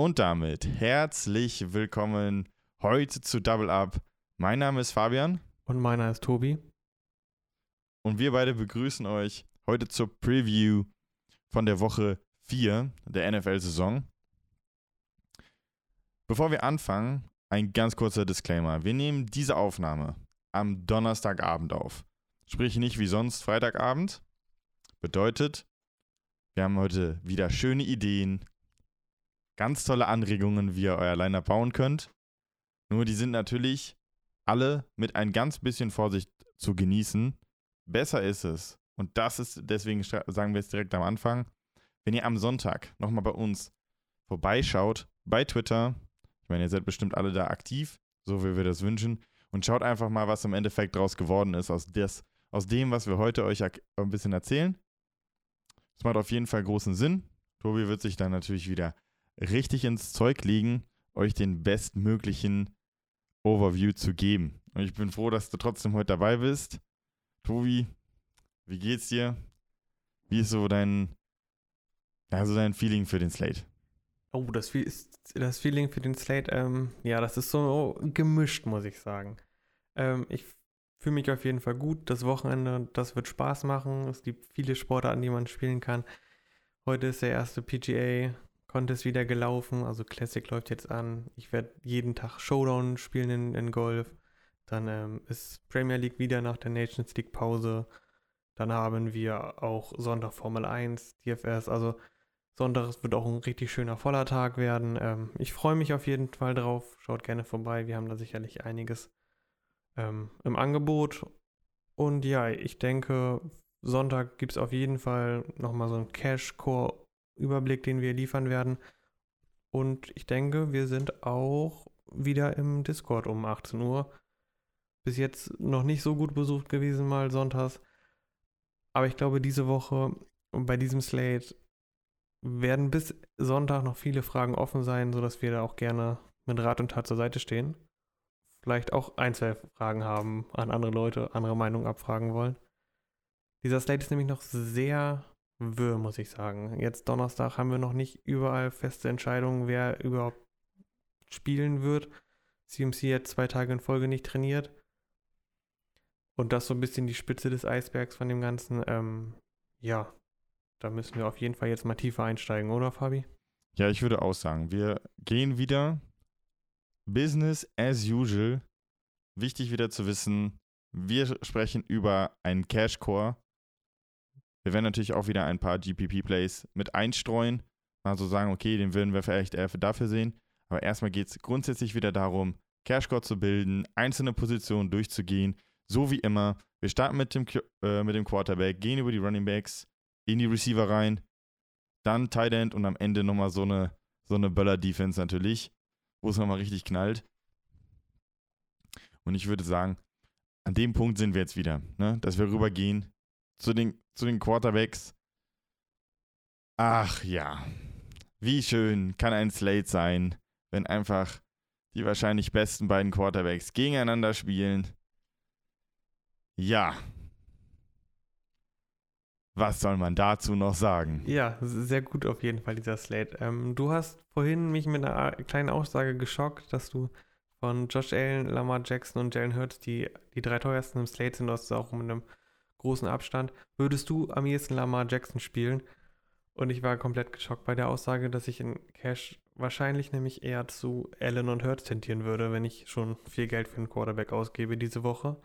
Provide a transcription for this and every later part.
Und damit herzlich willkommen heute zu Double Up. Mein Name ist Fabian. Und meiner ist Tobi. Und wir beide begrüßen euch heute zur Preview von der Woche 4 der NFL-Saison. Bevor wir anfangen, ein ganz kurzer Disclaimer. Wir nehmen diese Aufnahme am Donnerstagabend auf. Sprich nicht wie sonst Freitagabend. Bedeutet, wir haben heute wieder schöne Ideen, ganz tolle Anregungen, wie ihr euer Liner bauen könnt. Nur die sind natürlich alle mit ein ganz bisschen Vorsicht zu genießen. Besser ist es, und das ist, deswegen sagen wir es direkt am Anfang, wenn ihr am Sonntag nochmal bei uns vorbeischaut, bei Twitter, ich meine, ihr seid bestimmt alle da aktiv, so wie wir das wünschen, und schaut einfach mal, was im Endeffekt draus geworden ist aus, des, aus dem, was wir heute euch ein bisschen erzählen. Das macht auf jeden Fall großen Sinn. Tobi wird sich dann natürlich wieder richtig ins Zeug legen, euch den bestmöglichen Overview zu geben. Und ich bin froh, dass du trotzdem heute dabei bist. Tobi, wie geht's dir? Wie ist so dein, ja, so dein Feeling für den Slate? Oh, das, das Feeling für den Slate, ähm, ja, das ist so gemischt, muss ich sagen. Ähm, ich fühle mich auf jeden Fall gut. Das Wochenende, das wird Spaß machen. Es gibt viele Sportarten, die man spielen kann. Heute ist der erste PGA Contest wieder gelaufen. Also Classic läuft jetzt an. Ich werde jeden Tag Showdown spielen in, in Golf. Dann ähm, ist Premier League wieder nach der Nations League Pause. Dann haben wir auch Sonntag Formel 1, DFS. Also Sonntag wird auch ein richtig schöner voller Tag werden. Ähm, ich freue mich auf jeden Fall drauf. Schaut gerne vorbei. Wir haben da sicherlich einiges ähm, im Angebot. Und ja, ich denke, Sonntag gibt es auf jeden Fall nochmal so einen Cash-Core-Überblick, den wir liefern werden. Und ich denke, wir sind auch wieder im Discord um 18 Uhr. Bis jetzt noch nicht so gut besucht gewesen, mal sonntags. Aber ich glaube, diese Woche bei diesem Slate werden bis Sonntag noch viele Fragen offen sein, sodass wir da auch gerne mit Rat und Tat zur Seite stehen vielleicht auch ein, zwei Fragen haben an andere Leute, andere Meinungen abfragen wollen. Dieser Slate ist nämlich noch sehr wirr, muss ich sagen. Jetzt Donnerstag haben wir noch nicht überall feste Entscheidungen, wer überhaupt spielen wird. CMC hat zwei Tage in Folge nicht trainiert. Und das so ein bisschen die Spitze des Eisbergs von dem Ganzen. Ähm, ja, da müssen wir auf jeden Fall jetzt mal tiefer einsteigen, oder Fabi? Ja, ich würde auch sagen, wir gehen wieder Business as usual. Wichtig wieder zu wissen, wir sprechen über einen Cash Core. Wir werden natürlich auch wieder ein paar GPP-Plays mit einstreuen. Also sagen, okay, den würden wir vielleicht eher dafür sehen. Aber erstmal geht es grundsätzlich wieder darum, Cash Core zu bilden, einzelne Positionen durchzugehen. So wie immer. Wir starten mit dem, äh, mit dem Quarterback, gehen über die Running Backs, in die Receiver rein, dann Tight End und am Ende nochmal so eine, so eine Böller-Defense natürlich wo es nochmal richtig knallt. Und ich würde sagen, an dem Punkt sind wir jetzt wieder, ne? dass wir rübergehen zu den, zu den Quarterbacks. Ach ja, wie schön kann ein Slate sein, wenn einfach die wahrscheinlich besten beiden Quarterbacks gegeneinander spielen. Ja, was soll man dazu noch sagen? Ja, sehr gut auf jeden Fall, dieser Slate. Ähm, du hast vorhin mich mit einer kleinen Aussage geschockt, dass du von Josh Allen, Lamar Jackson und Jalen Hurts die, die drei teuersten im Slate sind, du hast auch mit einem großen Abstand. Würdest du am ehesten Lamar Jackson spielen? Und ich war komplett geschockt bei der Aussage, dass ich in Cash wahrscheinlich nämlich eher zu Allen und Hurts tendieren würde, wenn ich schon viel Geld für einen Quarterback ausgebe diese Woche.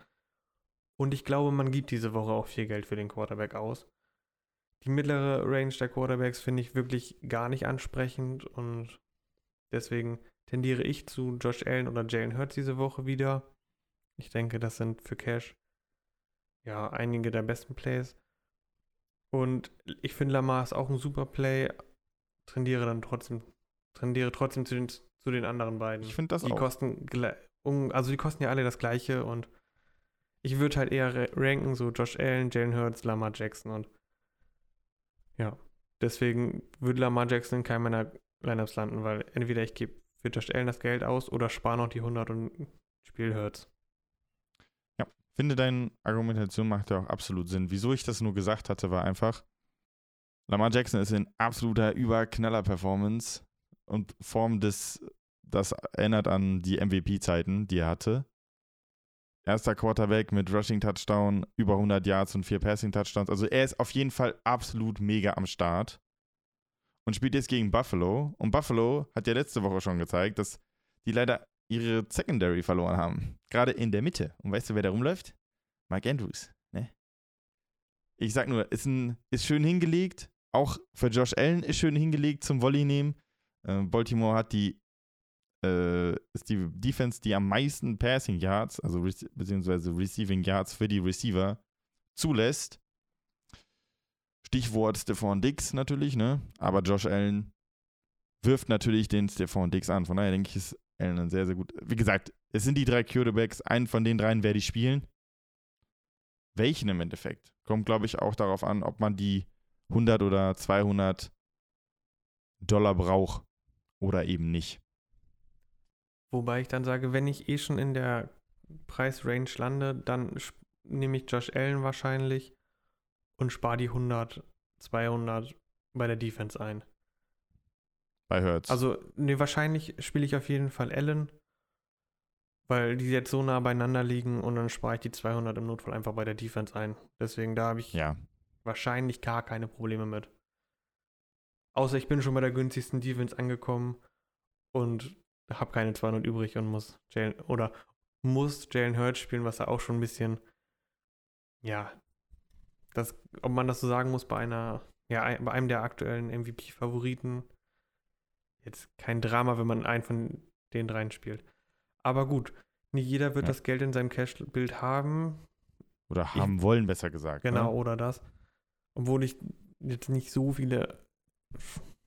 Und ich glaube, man gibt diese Woche auch viel Geld für den Quarterback aus. Die mittlere Range der Quarterbacks finde ich wirklich gar nicht ansprechend und deswegen tendiere ich zu Josh Allen oder Jalen Hurts diese Woche wieder. Ich denke, das sind für Cash ja einige der besten Plays. Und ich finde Lamar ist auch ein super Play. Tendiere dann trotzdem, tendiere trotzdem zu den, zu den anderen beiden. Ich finde das die auch. Kosten, also die kosten ja alle das gleiche und ich würde halt eher ranken, so Josh Allen, Jalen Hurts, Lamar Jackson und ja, deswegen würde Lamar Jackson in keinem meiner Lineups landen, weil entweder ich gebe für Josh Allen das Geld aus oder spare noch die 100 und Spiel Hurts. Finde deine Argumentation macht ja auch absolut Sinn. Wieso ich das nur gesagt hatte, war einfach, Lamar Jackson ist in absoluter Überknaller-Performance und Form des, das erinnert an die MVP-Zeiten, die er hatte. Erster Quarterback mit Rushing Touchdown, über 100 Yards und vier Passing Touchdowns. Also er ist auf jeden Fall absolut mega am Start und spielt jetzt gegen Buffalo. Und Buffalo hat ja letzte Woche schon gezeigt, dass die leider ihre Secondary verloren haben. Gerade in der Mitte. Und weißt du, wer da rumläuft? Mike Andrews. Ne? Ich sag nur, ist, ein, ist schön hingelegt. Auch für Josh Allen ist schön hingelegt zum Volley nehmen. Äh, Baltimore hat die äh, ist die Defense, die am meisten Passing Yards, also beziehungsweise Receiving Yards für die Receiver zulässt. Stichwort Stephon Dix natürlich, ne? Aber Josh Allen wirft natürlich den Stephon Dix an. Von daher denke ich, ist Allen sehr, sehr gut. Wie gesagt, es sind die drei Quarterbacks. Einen von den dreien werde ich spielen. Welchen im Endeffekt? Kommt, glaube ich, auch darauf an, ob man die 100 oder 200 Dollar braucht oder eben nicht. Wobei ich dann sage, wenn ich eh schon in der Preisrange lande, dann nehme ich Josh Allen wahrscheinlich und spare die 100, 200 bei der Defense ein. Bei Hurts. Also, nee, wahrscheinlich spiele ich auf jeden Fall Allen, weil die jetzt so nah beieinander liegen und dann spare ich die 200 im Notfall einfach bei der Defense ein. Deswegen, da habe ich ja. wahrscheinlich gar keine Probleme mit. Außer ich bin schon bei der günstigsten Defense angekommen und habe keine 200 übrig und muss Jalen oder muss Jalen Hurts spielen, was er auch schon ein bisschen, ja, das, ob man das so sagen muss bei einer, ja, bei einem der aktuellen MVP-Favoriten, jetzt kein Drama, wenn man einen von den dreien spielt. Aber gut, nicht jeder wird ja. das Geld in seinem Cash-Bild haben. Oder haben ich, wollen, besser gesagt. Genau, ne? oder das. Obwohl ich jetzt nicht so viele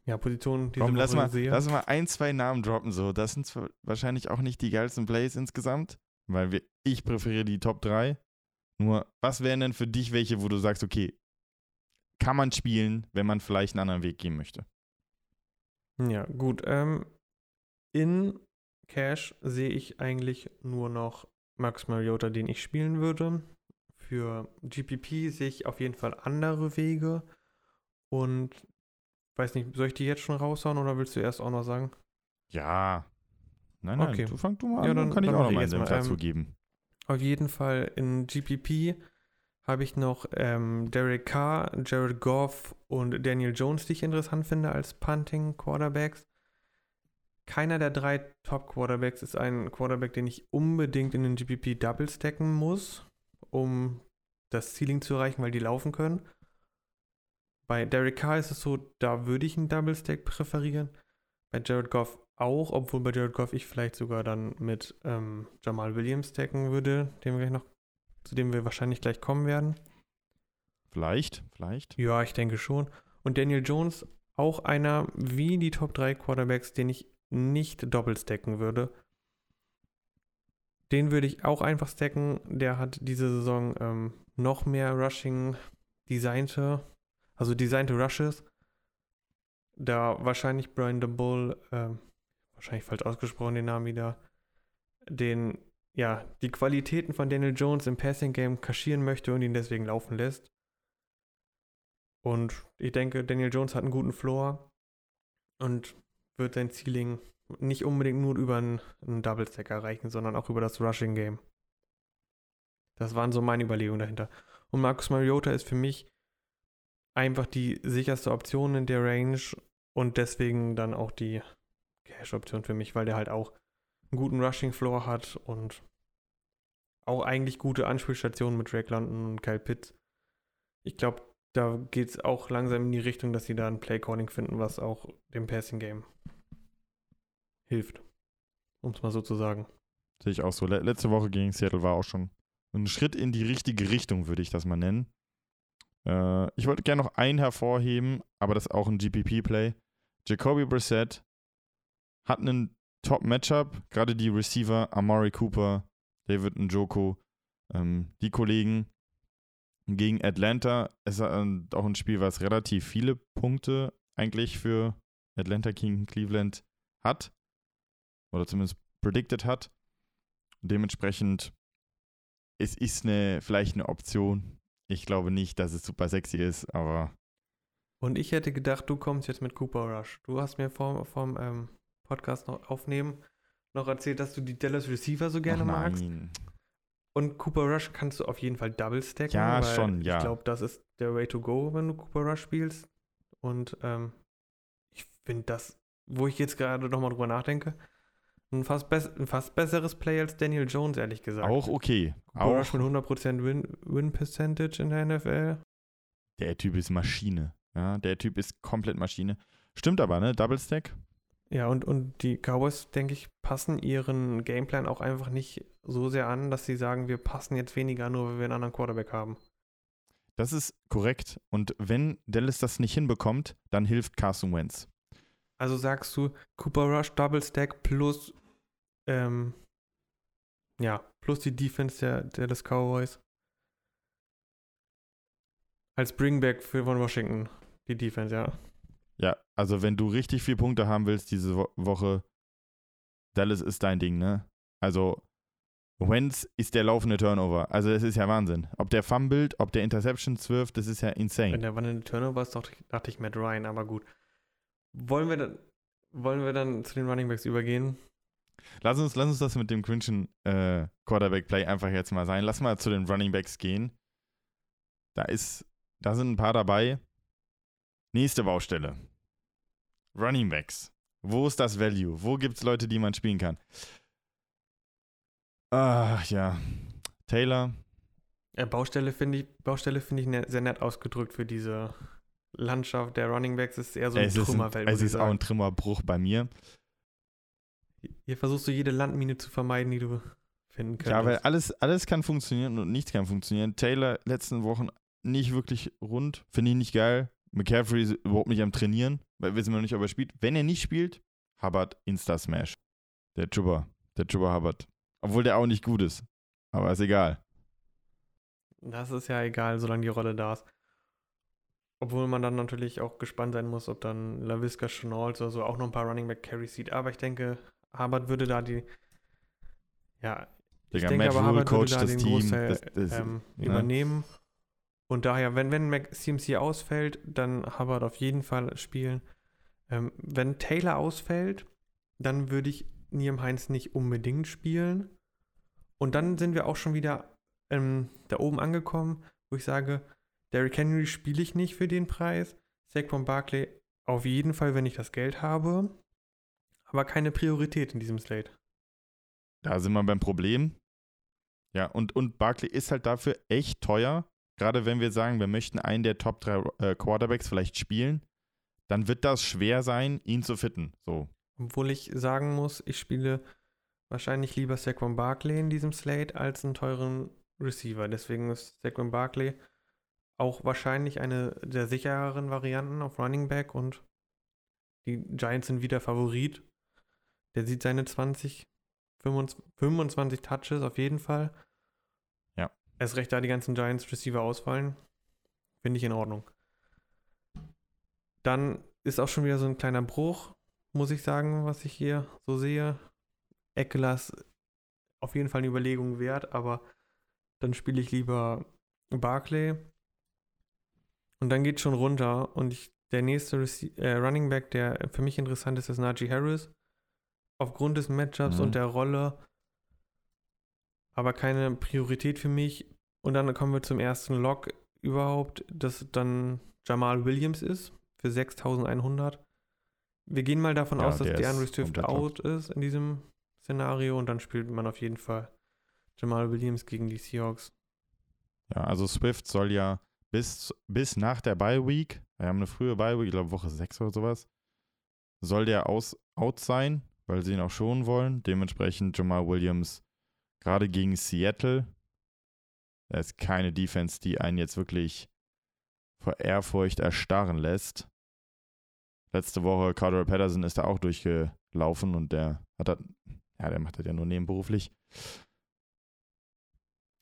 ja, Positionen diese Komm, lass mal, sehe. Lass mal ein, zwei Namen droppen so. Das sind wahrscheinlich auch nicht die geilsten Plays insgesamt, weil wir, ich präferiere die Top 3. Nur, was wären denn für dich welche, wo du sagst, okay, kann man spielen, wenn man vielleicht einen anderen Weg gehen möchte? Ja, gut. Ähm, in Cash sehe ich eigentlich nur noch Max Mariota, den ich spielen würde. Für GPP sehe ich auf jeden Fall andere Wege. Und weiß nicht, soll ich die jetzt schon raushauen oder willst du erst auch noch sagen? Ja. Nein, nein, okay. du fang du mal an, ja, dann, kann ich dann auch noch meinen Senf dazu ähm, geben. Auf jeden Fall in GPP habe ich noch ähm, Derek Carr, Jared Goff und Daniel Jones, die ich interessant finde als Punting Quarterbacks. Keiner der drei Top Quarterbacks ist ein Quarterback, den ich unbedingt in den GPP double stacken muss, um das Ceiling zu erreichen, weil die laufen können. Bei Derek Carr ist es so, da würde ich einen Double Stack präferieren. Bei Jared Goff auch, obwohl bei Jared Goff ich vielleicht sogar dann mit ähm, Jamal Williams stacken würde, den wir gleich noch, zu dem wir wahrscheinlich gleich kommen werden. Vielleicht, vielleicht. Ja, ich denke schon. Und Daniel Jones, auch einer wie die Top 3 Quarterbacks, den ich nicht doppelt stacken würde. Den würde ich auch einfach stacken. Der hat diese Saison ähm, noch mehr Rushing designte, also designte Rushes. Da wahrscheinlich Brian the Bull, ähm, wahrscheinlich falsch ausgesprochen den Namen wieder, den, ja, die Qualitäten von Daniel Jones im Passing Game kaschieren möchte und ihn deswegen laufen lässt. Und ich denke, Daniel Jones hat einen guten Floor und wird sein Ceiling nicht unbedingt nur über einen, einen Double Stack erreichen, sondern auch über das Rushing Game. Das waren so meine Überlegungen dahinter. Und Marcus Mariota ist für mich einfach die sicherste Option in der Range und deswegen dann auch die Cash-Option für mich, weil der halt auch einen guten Rushing-Floor hat und auch eigentlich gute Anspielstationen mit Drake London und Kyle Pitts. Ich glaube, da geht es auch langsam in die Richtung, dass sie da ein Play-Calling finden, was auch dem Passing-Game hilft. Um es mal so zu sagen. Sehe ich auch so. Letzte Woche gegen Seattle war auch schon ein Schritt in die richtige Richtung, würde ich das mal nennen. Äh, ich wollte gerne noch einen hervorheben, aber das ist auch ein GPP-Play. Jacoby Brissett hat einen Top-Matchup, gerade die Receiver, Amari Cooper, David Njoko, ähm, die Kollegen gegen Atlanta. Es ist auch ein Spiel, was relativ viele Punkte eigentlich für Atlanta King Cleveland hat oder zumindest predicted hat. dementsprechend, es ist eine, vielleicht eine Option. Ich glaube nicht, dass es super sexy ist, aber Und ich hätte gedacht, du kommst jetzt mit Cooper Rush. Du hast mir vor, vom ähm, Podcast noch aufnehmen noch erzählt, dass du die Dallas Receiver so gerne Ach magst. Und Cooper Rush kannst du auf jeden Fall double stacken. Ja, weil schon, ja. Ich glaube, das ist der Way to go, wenn du Cooper Rush spielst. Und ähm, ich finde das, wo ich jetzt gerade nochmal drüber nachdenke, ein fast, ein fast besseres Play als Daniel Jones, ehrlich gesagt. Auch okay. Cooper Auch Rush mit 100% Win, Win Percentage in der NFL. der Typ ist Maschine. Ja, der Typ ist komplett Maschine. Stimmt aber, ne? Double Stack? Ja, und, und die Cowboys, denke ich, passen ihren Gameplan auch einfach nicht so sehr an, dass sie sagen, wir passen jetzt weniger, nur weil wir einen anderen Quarterback haben. Das ist korrekt. Und wenn Dallas das nicht hinbekommt, dann hilft Carson Wentz. Also sagst du Cooper Rush Double Stack plus ähm, ja, plus die Defense der, der des Cowboys. Als Bringback für von Washington, die Defense, ja. Ja, also wenn du richtig viele Punkte haben willst diese Wo Woche, Dallas ist dein Ding, ne? Also Wentz ist der laufende Turnover. Also das ist ja Wahnsinn. Ob der fummelt, ob der Interceptions wirft, das ist ja Wenn insane. der wann in Turnover ist, dachte ich, dachte ich Matt Ryan, aber gut. Wollen wir dann, wollen wir dann zu den Running Backs übergehen? Lass uns, lass uns das mit dem cringen äh, Quarterback-Play einfach jetzt mal sein. Lass mal zu den Running Backs gehen. Da ist, da sind ein paar dabei. Nächste Baustelle. Running Backs. Wo ist das Value? Wo gibt es Leute, die man spielen kann? Ah, ja. Taylor. Äh, Baustelle finde ich, Baustelle finde ich ne, sehr nett ausgedrückt für diese Landschaft der Running Backs. Es ist eher so ein Trümmerfeld. es ist auch sagen. ein Trümmerbruch bei mir. Hier versuchst du jede Landmine zu vermeiden, die du finden könntest. Ja, weil alles, alles kann funktionieren und nichts kann funktionieren. Taylor letzten Wochen nicht wirklich rund. Finde ich nicht geil. McCaffrey ist überhaupt nicht am Trainieren, weil wissen wir noch nicht, ob er spielt. Wenn er nicht spielt, Hubbard Insta-Smash. Der Jubber. Der Jubber Hubbard. Obwohl der auch nicht gut ist. Aber ist egal. Das ist ja egal, solange die Rolle da ist. Obwohl man dann natürlich auch gespannt sein muss, ob dann LaVisca Chenault oder so auch noch ein paar Running Back Carries sieht. Aber ich denke, Harvard würde da die, ja, ich Digga, denke Matt aber Rule Harvard würde da das den Team. Großteil Das, das, ähm, ne? übernehmen. Und daher, wenn, wenn CMC ausfällt, dann Hubbard auf jeden Fall spielen. Ähm, wenn Taylor ausfällt, dann würde ich Niam Heinz nicht unbedingt spielen. Und dann sind wir auch schon wieder ähm, da oben angekommen, wo ich sage, Derrick Henry spiele ich nicht für den Preis. Saquon Barkley auf jeden Fall, wenn ich das Geld habe. Aber keine Priorität in diesem Slate. Da sind wir beim Problem. Ja, und, und Barkley ist halt dafür echt teuer. Gerade wenn wir sagen, wir möchten einen der Top 3 äh, Quarterbacks vielleicht spielen, dann wird das schwer sein, ihn zu fitten. So. Obwohl ich sagen muss, ich spiele wahrscheinlich lieber Saquon Barkley in diesem Slate als einen teuren Receiver. Deswegen ist Saquon Barkley auch wahrscheinlich eine der sichereren Varianten auf Running Back und die Giants sind wieder Favorit. Der sieht seine 20, 25, 25 Touches auf jeden Fall. Erst recht, da die ganzen Giants Receiver ausfallen. Finde ich in Ordnung. Dann ist auch schon wieder so ein kleiner Bruch, muss ich sagen, was ich hier so sehe. Eckler auf jeden Fall eine Überlegung wert, aber dann spiele ich lieber Barclay. Und dann geht schon runter und ich, der nächste Rece äh, Running Back, der für mich interessant ist, ist Najee Harris. Aufgrund des Matchups Mhm. und der Rolle, aber keine Priorität für mich. Und dann kommen wir zum ersten Lock überhaupt, das dann Jamal Williams ist für 6100. Wir gehen mal davon Ja, aus, dass DeAndre Swift out ist in diesem Szenario und dann spielt man auf jeden Fall Jamal Williams gegen die Seahawks. Ja, also Swift soll ja bis, bis nach der Bye Week, wir haben eine frühe Bye Week, ich glaube Woche 6 oder sowas, soll der aus, out sein, weil sie ihn auch schonen wollen. Dementsprechend Jamal Williams gerade gegen Seattle. Da ist keine Defense, die einen jetzt wirklich vor Ehrfurcht erstarren lässt. Letzte Woche, Cardell Patterson ist da auch durchgelaufen und der hat das, ja, der macht das ja nur nebenberuflich.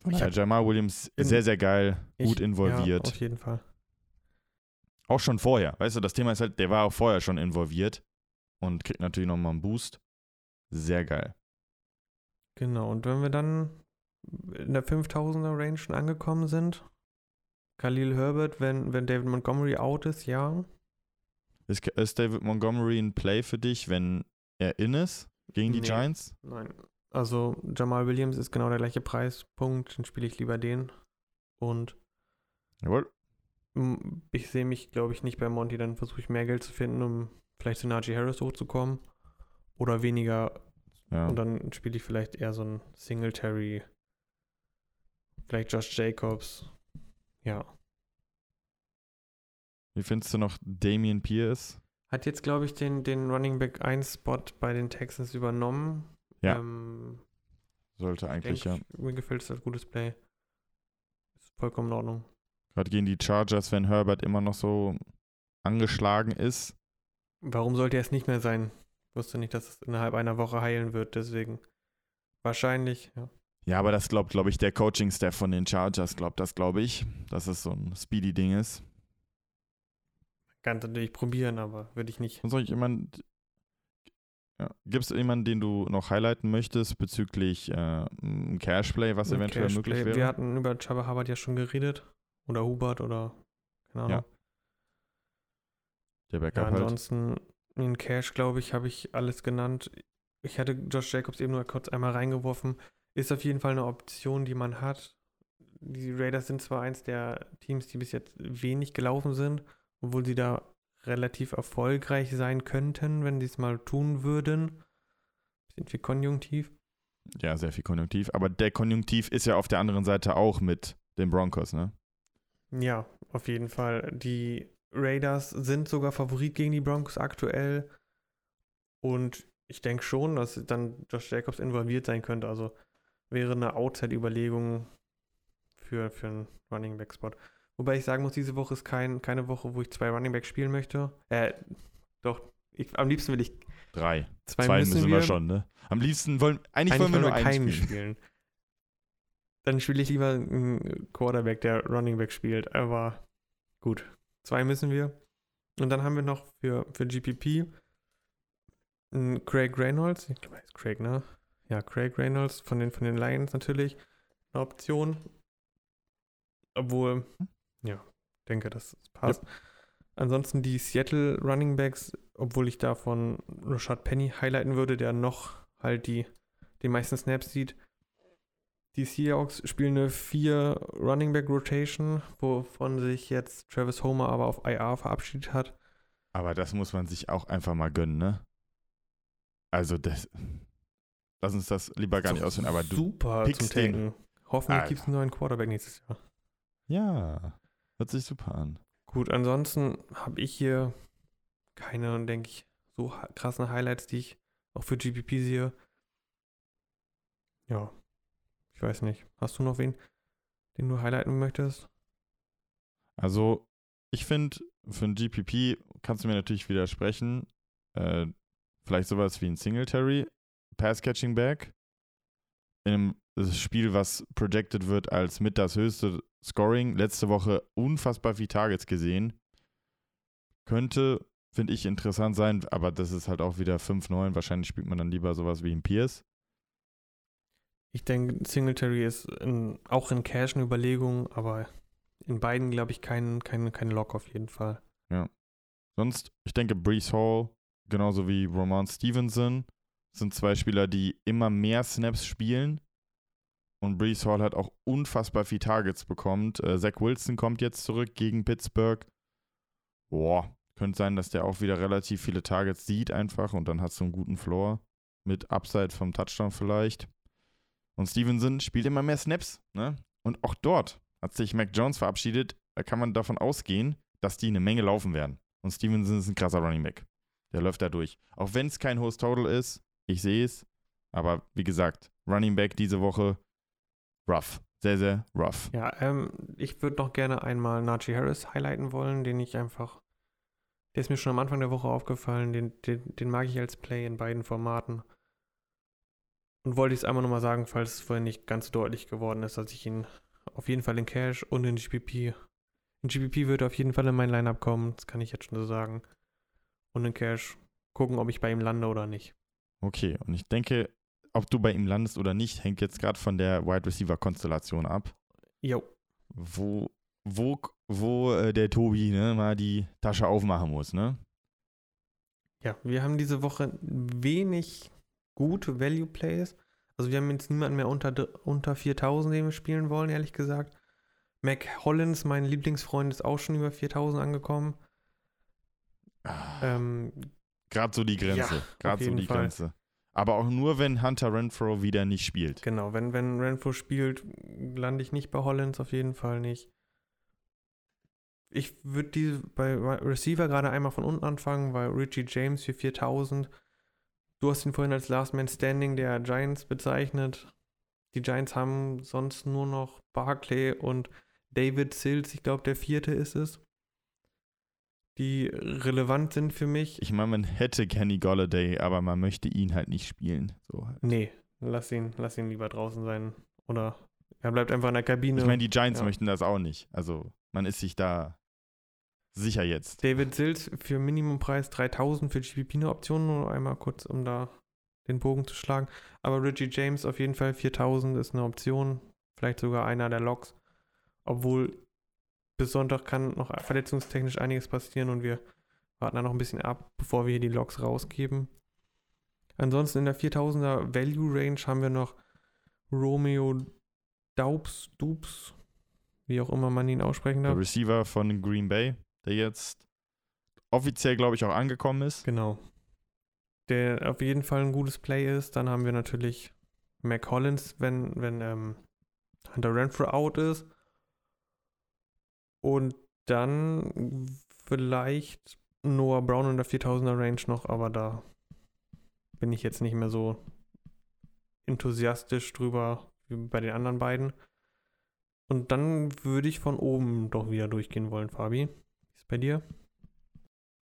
Ich Ja, Jamal Williams in- sehr, sehr geil, gut Ich- involviert. Ja, auf jeden Fall. Auch schon vorher. Weißt du, das Thema ist halt, der war auch vorher schon involviert und kriegt natürlich nochmal einen Boost. Sehr geil. Genau, und wenn wir dann in der 5000er Range schon angekommen sind, Khalil Herbert, wenn, wenn David Montgomery out ist, ja. Ist, ist David Montgomery ein Play für dich, wenn er in ist gegen die Nee. Giants? Nein. Also Jamal Williams ist genau der gleiche Preispunkt, dann spiele ich lieber den. Und Jawohl. ich sehe mich, glaube ich, nicht bei Monty, dann versuche ich mehr Geld zu finden, um vielleicht zu Najee Harris hochzukommen. Oder weniger Ja. Und dann spiele ich vielleicht eher so ein Singletary. Vielleicht Josh Jacobs. Ja. Wie findest du noch Damian Pierce? Hat jetzt, glaube ich, den, den Running Back 1 Spot bei den Texans übernommen. Ja. Ähm, Sollte eigentlich, denk, ja. Mir gefällt es als gutes Play. Ist vollkommen in Ordnung. Gerade gegen die Chargers, wenn Herbert immer noch so angeschlagen ist. Warum sollte er es nicht mehr sein? Wusste nicht, dass es innerhalb einer Woche heilen wird, deswegen. Wahrscheinlich, ja. Ja, aber das glaubt, glaube ich, der Coaching-Staff von den Chargers, glaubt das, glaube ich, dass es so ein Speedy-Ding ist. Kann natürlich probieren, aber würde ich nicht. Und soll ich jemand. Ja. Gibt es jemanden, den du noch highlighten möchtest bezüglich äh, Cashplay, was eventuell Cash möglich wäre? Wir hatten über Chaba Hubbard ja schon geredet. Oder Hubert oder keine Ahnung. Ja, der Ja, Backup halt. In Cash, glaube ich, habe ich alles genannt. Ich hatte Josh Jacobs eben nur kurz einmal reingeworfen. Ist auf jeden Fall eine Option, die man hat. Die Raiders sind zwar eins der Teams, die bis jetzt wenig gelaufen sind, obwohl sie da relativ erfolgreich sein könnten, wenn sie es mal tun würden. Sind wir konjunktiv? Ja, sehr viel Konjunktiv. Aber der Konjunktiv ist ja auf der anderen Seite auch mit den Broncos, ne? Ja, auf jeden Fall. Die Raiders sind sogar Favorit gegen die Broncos aktuell. Und ich denke schon, dass dann Josh Jacobs involviert sein könnte. Also wäre eine Outside-Überlegung für, für einen Running Back-Spot. Wobei ich sagen muss, diese Woche ist kein, keine Woche, wo ich zwei Running Backs spielen möchte. Äh, doch, ich, am liebsten will ich Drei. zwei, Zwei müssen, müssen wir schon, ne? Am liebsten wollen, eigentlich, Eigentlich wollen wir nur keinen spielen. spielen. Dann spiele ich lieber einen Quarterback, der Running Back spielt. Aber gut, zwei müssen wir. Und dann haben wir noch für, für GPP einen Craig Reynolds. Ich glaube, er ist Craig, ne? Ja, Craig Reynolds von den, von den Lions natürlich eine Option. Obwohl, ja, denke, das passt. Ansonsten die Seattle Running Backs, obwohl ich davon Rashad Penny highlighten würde, der noch halt die, die meisten Snaps sieht. Die Seahawks spielen eine 4 Running Back Rotation, wovon sich jetzt Travis Homer aber auf IR verabschiedet hat. Aber das muss man sich auch einfach mal gönnen, ne? Also, das. Lass uns das lieber gar nicht ausführen, aber du. Super pickst zum den. Tanken. Hoffentlich gibt es einen neuen Quarterback nächstes Jahr. Ja. Hört sich super an. Gut, ansonsten habe ich hier keine, denke ich, so krassen Highlights, die ich auch für GPP sehe. Ja, weiß nicht. Hast du noch wen, den du highlighten möchtest? Also, ich finde, für ein GPP kannst du mir natürlich widersprechen. Äh, vielleicht sowas wie ein Singletary, Pass-Catching-Back. In einem Spiel, was projected wird als mit das höchste Scoring. Letzte Woche unfassbar viele Targets gesehen. Könnte, finde ich, interessant sein, aber das ist halt auch wieder 5-9. Wahrscheinlich spielt man dann lieber sowas wie ein Pierce. Ich denke, Singletary ist in, auch in Cash eine Überlegung, aber in beiden, glaube ich, kein, kein, kein Lock auf jeden Fall. Sonst, ich denke, Brees Hall, genauso wie Roman Stevenson, sind zwei Spieler, die immer mehr Snaps spielen. Und Brees Hall hat auch unfassbar viel Targets bekommen. Äh, Zach Wilson kommt jetzt zurück gegen Pittsburgh. Boah, könnte sein, dass der auch wieder relativ viele Targets sieht einfach und dann hast du einen guten Floor mit Upside vom Touchdown vielleicht. Und Stevenson spielt immer mehr Snaps, ne? Und auch dort hat sich Mac Jones verabschiedet. Da kann man davon ausgehen, dass die eine Menge laufen werden. Und Stevenson ist ein krasser Running Back. Der läuft da durch. Auch wenn es kein hohes Total ist, ich sehe es. Aber wie gesagt, Running Back diese Woche rough. Sehr, sehr rough. Ja, ähm, ich würde noch gerne einmal Najee Harris highlighten wollen, den ich einfach, der ist mir schon am Anfang der Woche aufgefallen, den, den, den mag ich als Play in beiden Formaten. Und wollte ich es einmal nochmal sagen, falls es vorhin nicht ganz deutlich geworden ist, dass ich ihn auf jeden Fall in Cash und in GPP, in GPP wird er auf jeden Fall in mein Lineup kommen, das kann ich jetzt schon so sagen. Und in Cash gucken, ob ich bei ihm lande oder nicht. Okay, und ich denke, ob du bei ihm landest oder nicht, hängt jetzt gerade von der Wide Receiver Konstellation ab. Jo, Wo wo, wo äh, der Tobi ne, mal die Tasche aufmachen muss, ne? Ja, wir haben diese Woche wenig gute Value Plays. Also wir haben jetzt niemanden mehr unter, unter 4000, den wir spielen wollen, ehrlich gesagt. Mac Hollins, mein Lieblingsfreund, ist auch schon über 4000 angekommen. Ah, Ähm, Gerade so die Grenze. ja, Gerade so die Fall. Grenze. Aber auch nur, wenn Hunter Renfro wieder nicht spielt. genau, wenn, wenn Renfro spielt, lande ich nicht bei Hollins, auf jeden Fall nicht. Ich würde die bei Receiver gerade einmal von unten anfangen, weil Richie James für 4000. Du hast ihn vorhin als Last Man Standing der Giants bezeichnet. Die Giants haben sonst nur noch Barclay und David Sills, ich glaube, der vierte ist es, die relevant sind für mich. Ich meine, man hätte Kenny Golladay, aber man möchte ihn halt nicht spielen. So halt. nee, lass ihn, lass ihn lieber draußen sein. Oder er bleibt einfach in der Kabine. Ich meine, die Giants Ja. möchten das auch nicht. Also, man ist sich da sicher jetzt. David Sills für Minimumpreis 3000 für GPP eine Option, nur einmal kurz, um da den Bogen zu schlagen. Aber Richie James auf jeden Fall 4000 ist eine Option, vielleicht sogar einer der Loks. Obwohl bis Sonntag kann noch verletzungstechnisch einiges passieren und wir warten da noch ein bisschen ab, bevor wir hier die Loks rausgeben. Ansonsten in der 4000er Value Range haben wir noch Romeo Daubs, Dubs, wie auch immer man ihn aussprechen Der darf. Receiver von Green Bay, der jetzt offiziell, glaube ich, auch angekommen ist. Genau. Der auf jeden Fall ein gutes Play ist. Dann haben wir natürlich Mac Collins, wenn, wenn ähm, Hunter Renfro out ist. Und dann vielleicht Noah Brown in der 4000er Range noch, aber da bin ich jetzt nicht mehr so enthusiastisch drüber wie bei den anderen beiden. Und dann würde ich von oben doch wieder durchgehen wollen, Fabi. Bei dir?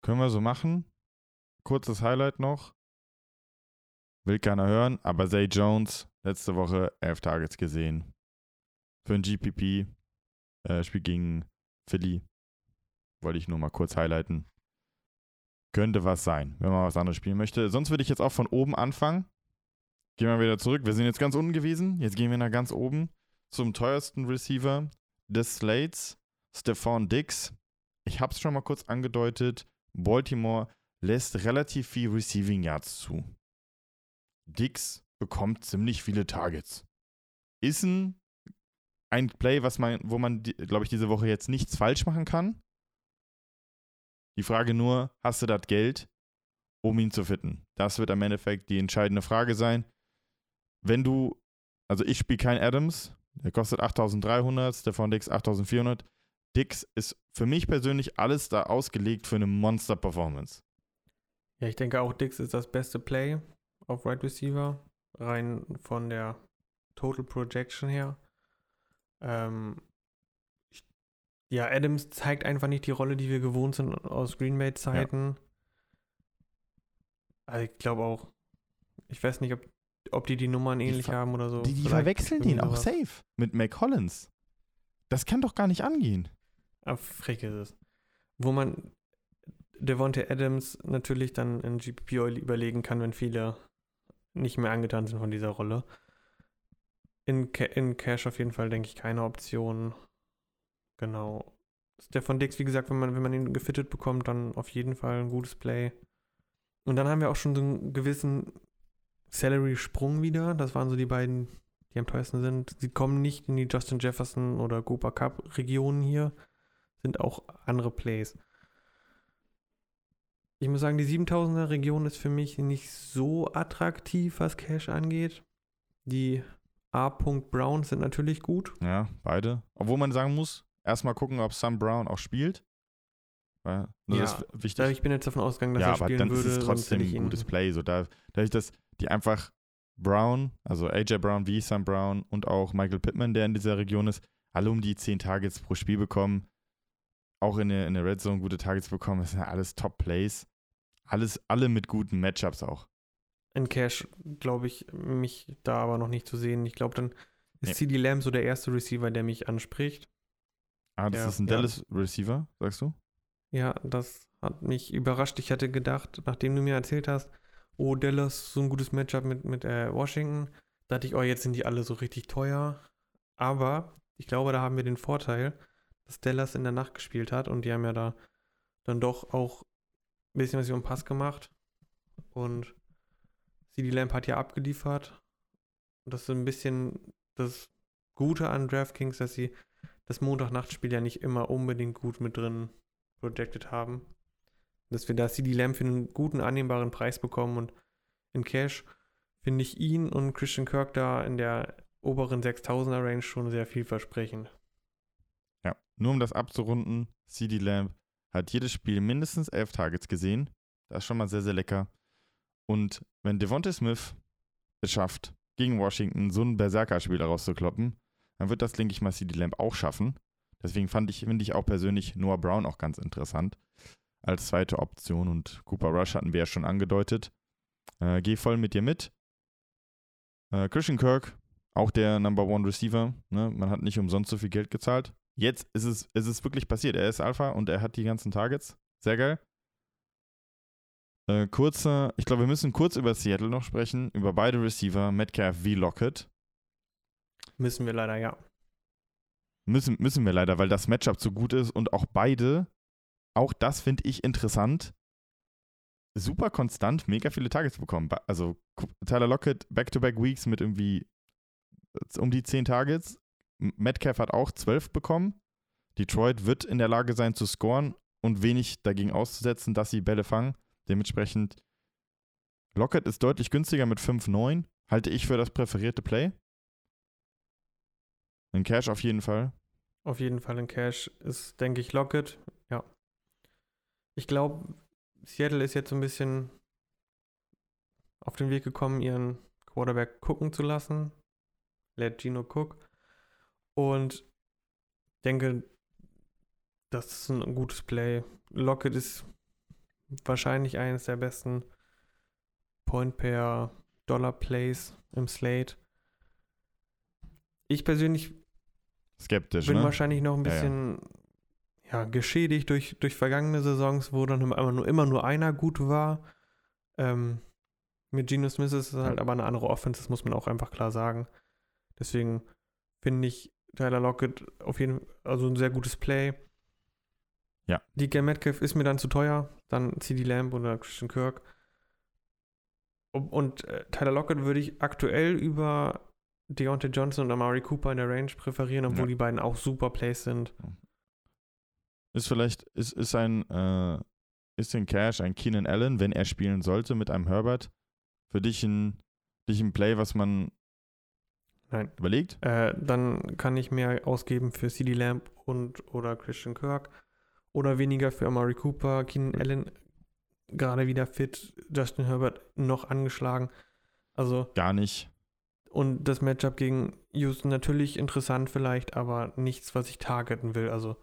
Können wir so machen. Kurzes Highlight noch. Will keiner hören, aber Zay Jones, letzte Woche 11 Targets gesehen. Für ein GPP. Äh, Spiel gegen Philly. Wollte ich nur mal kurz highlighten. Könnte was sein, wenn man was anderes spielen möchte. Sonst würde ich jetzt auch von oben anfangen. Gehen wir wieder zurück. Wir sind jetzt ganz unten gewesen. Jetzt gehen wir nach ganz oben zum teuersten Receiver des Slates, Stephon Dix. Ich habe es schon mal kurz angedeutet. Baltimore lässt relativ viel Receiving Yards zu. Dix bekommt ziemlich viele Targets. Ist ein, ein Play, was man, wo man, glaube ich, diese Woche jetzt nichts falsch machen kann. Die Frage nur, hast du das Geld, um ihn zu fitten? Das wird am Endeffekt die entscheidende Frage sein. Wenn du, also ich spiele kein Adams, der kostet 8300, Stefan Dix 8400. Dix ist für mich persönlich alles da ausgelegt für eine Monster-Performance. Ja, ich denke auch Dix ist das beste Play auf Right Receiver, rein von der Total Projection her. Ähm, ich, ja, Adams zeigt einfach nicht die Rolle, die wir gewohnt sind aus Green Bay Zeiten. Also ich glaube auch, ich weiß nicht, ob, ob die die Nummern ähnlich ver- haben oder so. Die, die verwechseln ihn auch safe mit Mac Collins. Das kann doch gar nicht angehen. Ah, frech ist es. Wo man Devontae Adams natürlich dann in GPP überlegen kann, wenn viele nicht mehr angetan sind von dieser Rolle. In, Ca in Cash auf jeden Fall, denke ich, keine Option. Genau. Stefan Dix, wie gesagt, wenn man, wenn man ihn gefittet bekommt, dann auf jeden Fall ein gutes Play. Und dann haben wir auch schon so einen gewissen Salary-Sprung wieder. Das waren so die beiden, die am teuersten sind. Sie kommen nicht in die Justin Jefferson oder Cooper Cup-Regionen hier. Sind auch andere Plays. Ich muss sagen, die 7000er Region ist für mich nicht so attraktiv, was Cash angeht. Die A. Browns sind natürlich gut. Ja, beide. Obwohl man sagen muss, erstmal gucken, ob Sam Brown auch spielt. Ja, das ist wichtig. Da ich bin jetzt davon ausgegangen, dass ja, er aber spielen dann würde. ist es sonst trotzdem hätte ich ein gutes Play. So, da, dadurch, dass die einfach Brown, also AJ Brown wie Sam Brown und auch Michael Pittman, der in dieser Region ist, alle um die 10 Targets pro Spiel bekommen. Auch in der, in der Red Zone gute Targets bekommen. Das sind ja alles Top-Plays. Alles, alle mit guten Matchups auch. In Cash glaube ich mich da aber noch nicht zu sehen. Ich glaube, dann ist Nee. CD Lamb so der erste Receiver, der mich anspricht. Ah, das Ja, ist ein ja. Dallas Receiver, sagst du? Ja, das hat mich überrascht. Ich hatte gedacht, nachdem du mir erzählt hast, oh, Dallas, so ein gutes Matchup mit, mit äh, Washington, dachte ich, oh, jetzt sind die alle so richtig teuer. Aber ich glaube, da haben wir den Vorteil, dass Dallas in der Nacht gespielt hat und die haben ja da dann doch auch ein bisschen was über den Pass gemacht. Und CD Lamp hat ja abgeliefert. Und das ist ein bisschen das Gute an DraftKings, dass sie das Montagnachtspiel ja nicht immer unbedingt gut mit drin projected haben. Dass wir da CD Lamb für einen guten, annehmbaren Preis bekommen und in Cash finde ich ihn und Christian Kirk da in der oberen 6000er Range schon sehr vielversprechend. Nur um das abzurunden, CD Lamb hat jedes Spiel mindestens elf Targets gesehen. Das ist schon mal sehr, sehr lecker. Und wenn Devontae Smith es schafft, gegen Washington so ein Berserker-Spiel rauszukloppen, dann wird das, denke ich mal, CD Lamb auch schaffen. Deswegen fand ich, finde ich auch persönlich Noah Brown auch ganz interessant als zweite Option und Cooper Rush hatten wir ja schon angedeutet. Äh, geh voll mit dir mit. Äh, Christian Kirk, auch der Number One Receiver. Ne? Man hat nicht umsonst so viel Geld gezahlt. Jetzt ist es, ist es wirklich passiert. Er ist Alpha und er hat die ganzen Targets. Sehr geil. Äh, kurze, ich glaube, wir müssen kurz über Seattle noch sprechen, über beide Receiver, Metcalf wie Lockett. Müssen wir leider, ja. Müssen, müssen wir leider, weil das Matchup so gut ist und auch beide, auch das finde ich interessant, super konstant mega viele Targets bekommen. Also Tyler Lockett Back-to-Back Weeks mit irgendwie äh, um die 10 Targets. Metcalf hat auch 12 bekommen. Detroit wird in der Lage sein zu scoren und wenig dagegen auszusetzen, dass sie Bälle fangen. Dementsprechend Lockett ist deutlich günstiger mit 5,9. Halte ich für das präferierte Play. In Cash auf jeden Fall. Auf jeden Fall in Cash ist, denke ich, Lockett. Ja. Ich glaube, Seattle ist jetzt so ein bisschen auf den Weg gekommen, ihren Quarterback gucken zu lassen. Let Gino Cook. Und denke, das ist ein gutes Play. Lockett ist wahrscheinlich eines der besten Point per Dollar Plays im Slate. Ich persönlich skeptisch bin ne? wahrscheinlich noch ein bisschen ja, ja. ja, geschädigt durch, durch vergangene Saisons, wo dann immer nur, immer nur einer gut war. Ähm, mit Geno Smith ist es halt aber eine andere Offense, das muss man auch einfach klar sagen. Deswegen finde ich Tyler Lockett auf jeden Fall also ein sehr gutes Play. Ja. DK Metcalf ist mir dann zu teuer. Dann CD Lamb oder Christian Kirk. Und äh, Tyler Lockett würde ich aktuell über Deontay Johnson und Amari Cooper in der Range präferieren, obwohl ja. die beiden auch super Plays sind. Ist vielleicht, ist, ist ein, äh, ist in Cash ein Keenan Allen, wenn er spielen sollte mit einem Herbert, für dich ein, dich ein Play, was man Nein. überlegt? Äh, dann kann ich mehr ausgeben für CD Lamb und oder Christian Kirk oder weniger für Amari Cooper, Keenan Allen gerade wieder fit, Justin Herbert noch angeschlagen. Also gar nicht. Und das Matchup gegen Houston natürlich interessant vielleicht, aber nichts, was ich targeten will. Also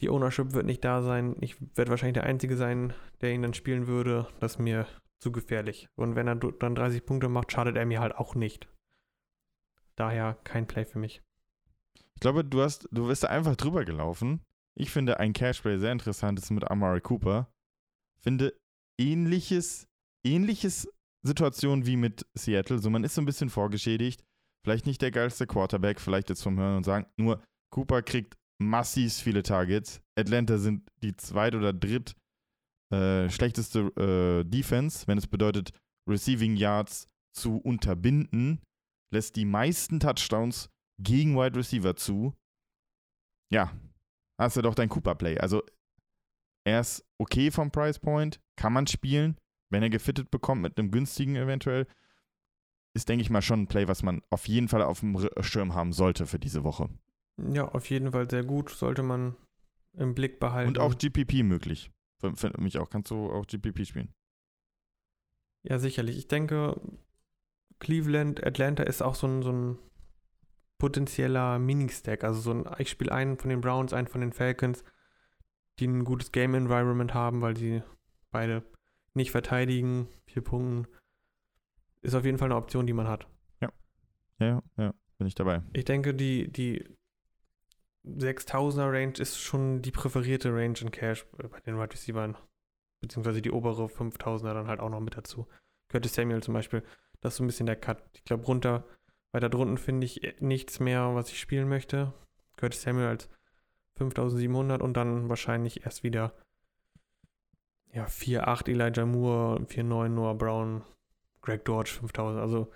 die Ownership wird nicht da sein. Ich werde wahrscheinlich der Einzige sein, der ihn dann spielen würde. Das ist mir zu gefährlich. Und wenn er dann 30 Punkte macht, schadet er mir halt auch nicht. Daher kein Play für mich. Ich glaube, du hast, du bist da einfach drüber gelaufen ich finde ein Cashplay sehr interessant ist mit Amari Cooper. Finde ähnliches, ähnliches Situation wie mit Seattle. So, man ist so ein bisschen vorgeschädigt. Vielleicht nicht der geilste Quarterback, vielleicht jetzt vom Hören und sagen, nur Cooper kriegt massiv viele Targets. Atlanta sind die zweit- oder dritt äh, schlechteste äh, Defense, wenn es bedeutet, Receiving Yards zu unterbinden, lässt die meisten Touchdowns gegen Wide Receiver zu. Ja, hast du doch dein Cooper-Play. Also er ist okay vom Price Point, kann man spielen, wenn er gefittet bekommt mit einem günstigen eventuell. Ist, denke ich mal, schon ein Play, was man auf jeden Fall auf dem Schirm haben sollte für diese Woche. Ja, auf jeden Fall sehr gut. Sollte man im Blick behalten. Und auch GPP möglich. Für, für mich auch. Kannst du auch GPP spielen? Ja, sicherlich. Ich denke, Cleveland, Atlanta ist auch so ein, so ein potenzieller Mini-Stack. Also so ein, ich spiele einen von den Browns, einen von den Falcons, die ein gutes Game-Environment haben, weil sie beide nicht verteidigen, vier Punkten. Ist auf jeden Fall eine Option, die man hat. Ja. Ja, ja, bin ich dabei. Ich denke, die, die 6000er Range ist schon die präferierte Range in Cash bei den Wide Receivers. Beziehungsweise die obere 5000er dann halt auch noch mit dazu. Curtis Samuel zum Beispiel, das ist so ein bisschen der Cut. Ich glaube, runter weiter drunten finde ich nichts mehr, was ich spielen möchte. Curtis Samuel als 5700 und dann wahrscheinlich erst wieder ja, 4,8 Elijah Moore, 4,9 Noah Brown, Greg Dodge 5000. Also